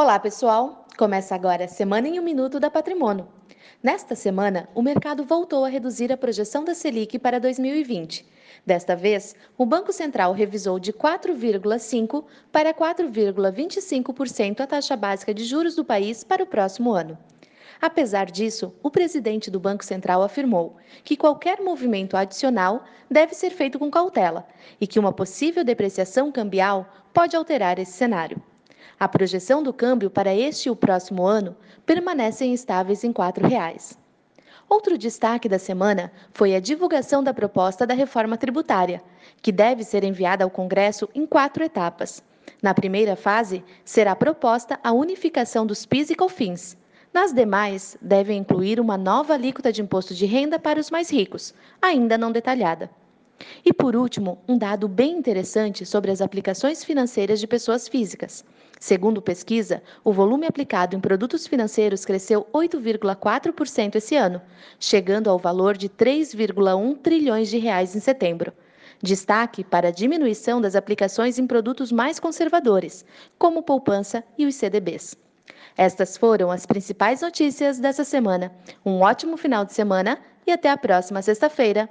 Olá, pessoal! Começa agora a Semana em um Minuto da Patrimônio. Nesta semana, o mercado voltou a reduzir a projeção da Selic para 2020. Desta vez, o Banco Central revisou de 4,5% para 4,25% a taxa básica de juros do país para o próximo ano. Apesar disso, o presidente do Banco Central afirmou que qualquer movimento adicional deve ser feito com cautela e que uma possível depreciação cambial pode alterar esse cenário. A projeção do câmbio para este e o próximo ano permanecem estáveis em R$ 4,00. Outro destaque da semana foi a divulgação da proposta da reforma tributária, que deve ser enviada ao Congresso em quatro etapas. Na primeira fase, será proposta a unificação dos PIS e COFINS. Nas demais, devem incluir uma nova alíquota de imposto de renda para os mais ricos, ainda não detalhada. E por último, um dado bem interessante sobre as aplicações financeiras de pessoas físicas. Segundo pesquisa, o volume aplicado em produtos financeiros cresceu 8,4% esse ano, chegando ao valor de 3,1 trilhões de reais em setembro. Destaque para a diminuição das aplicações em produtos mais conservadores, como poupança e os CDBs. Estas foram as principais notícias dessa semana. Um ótimo final de semana e até a próxima sexta-feira.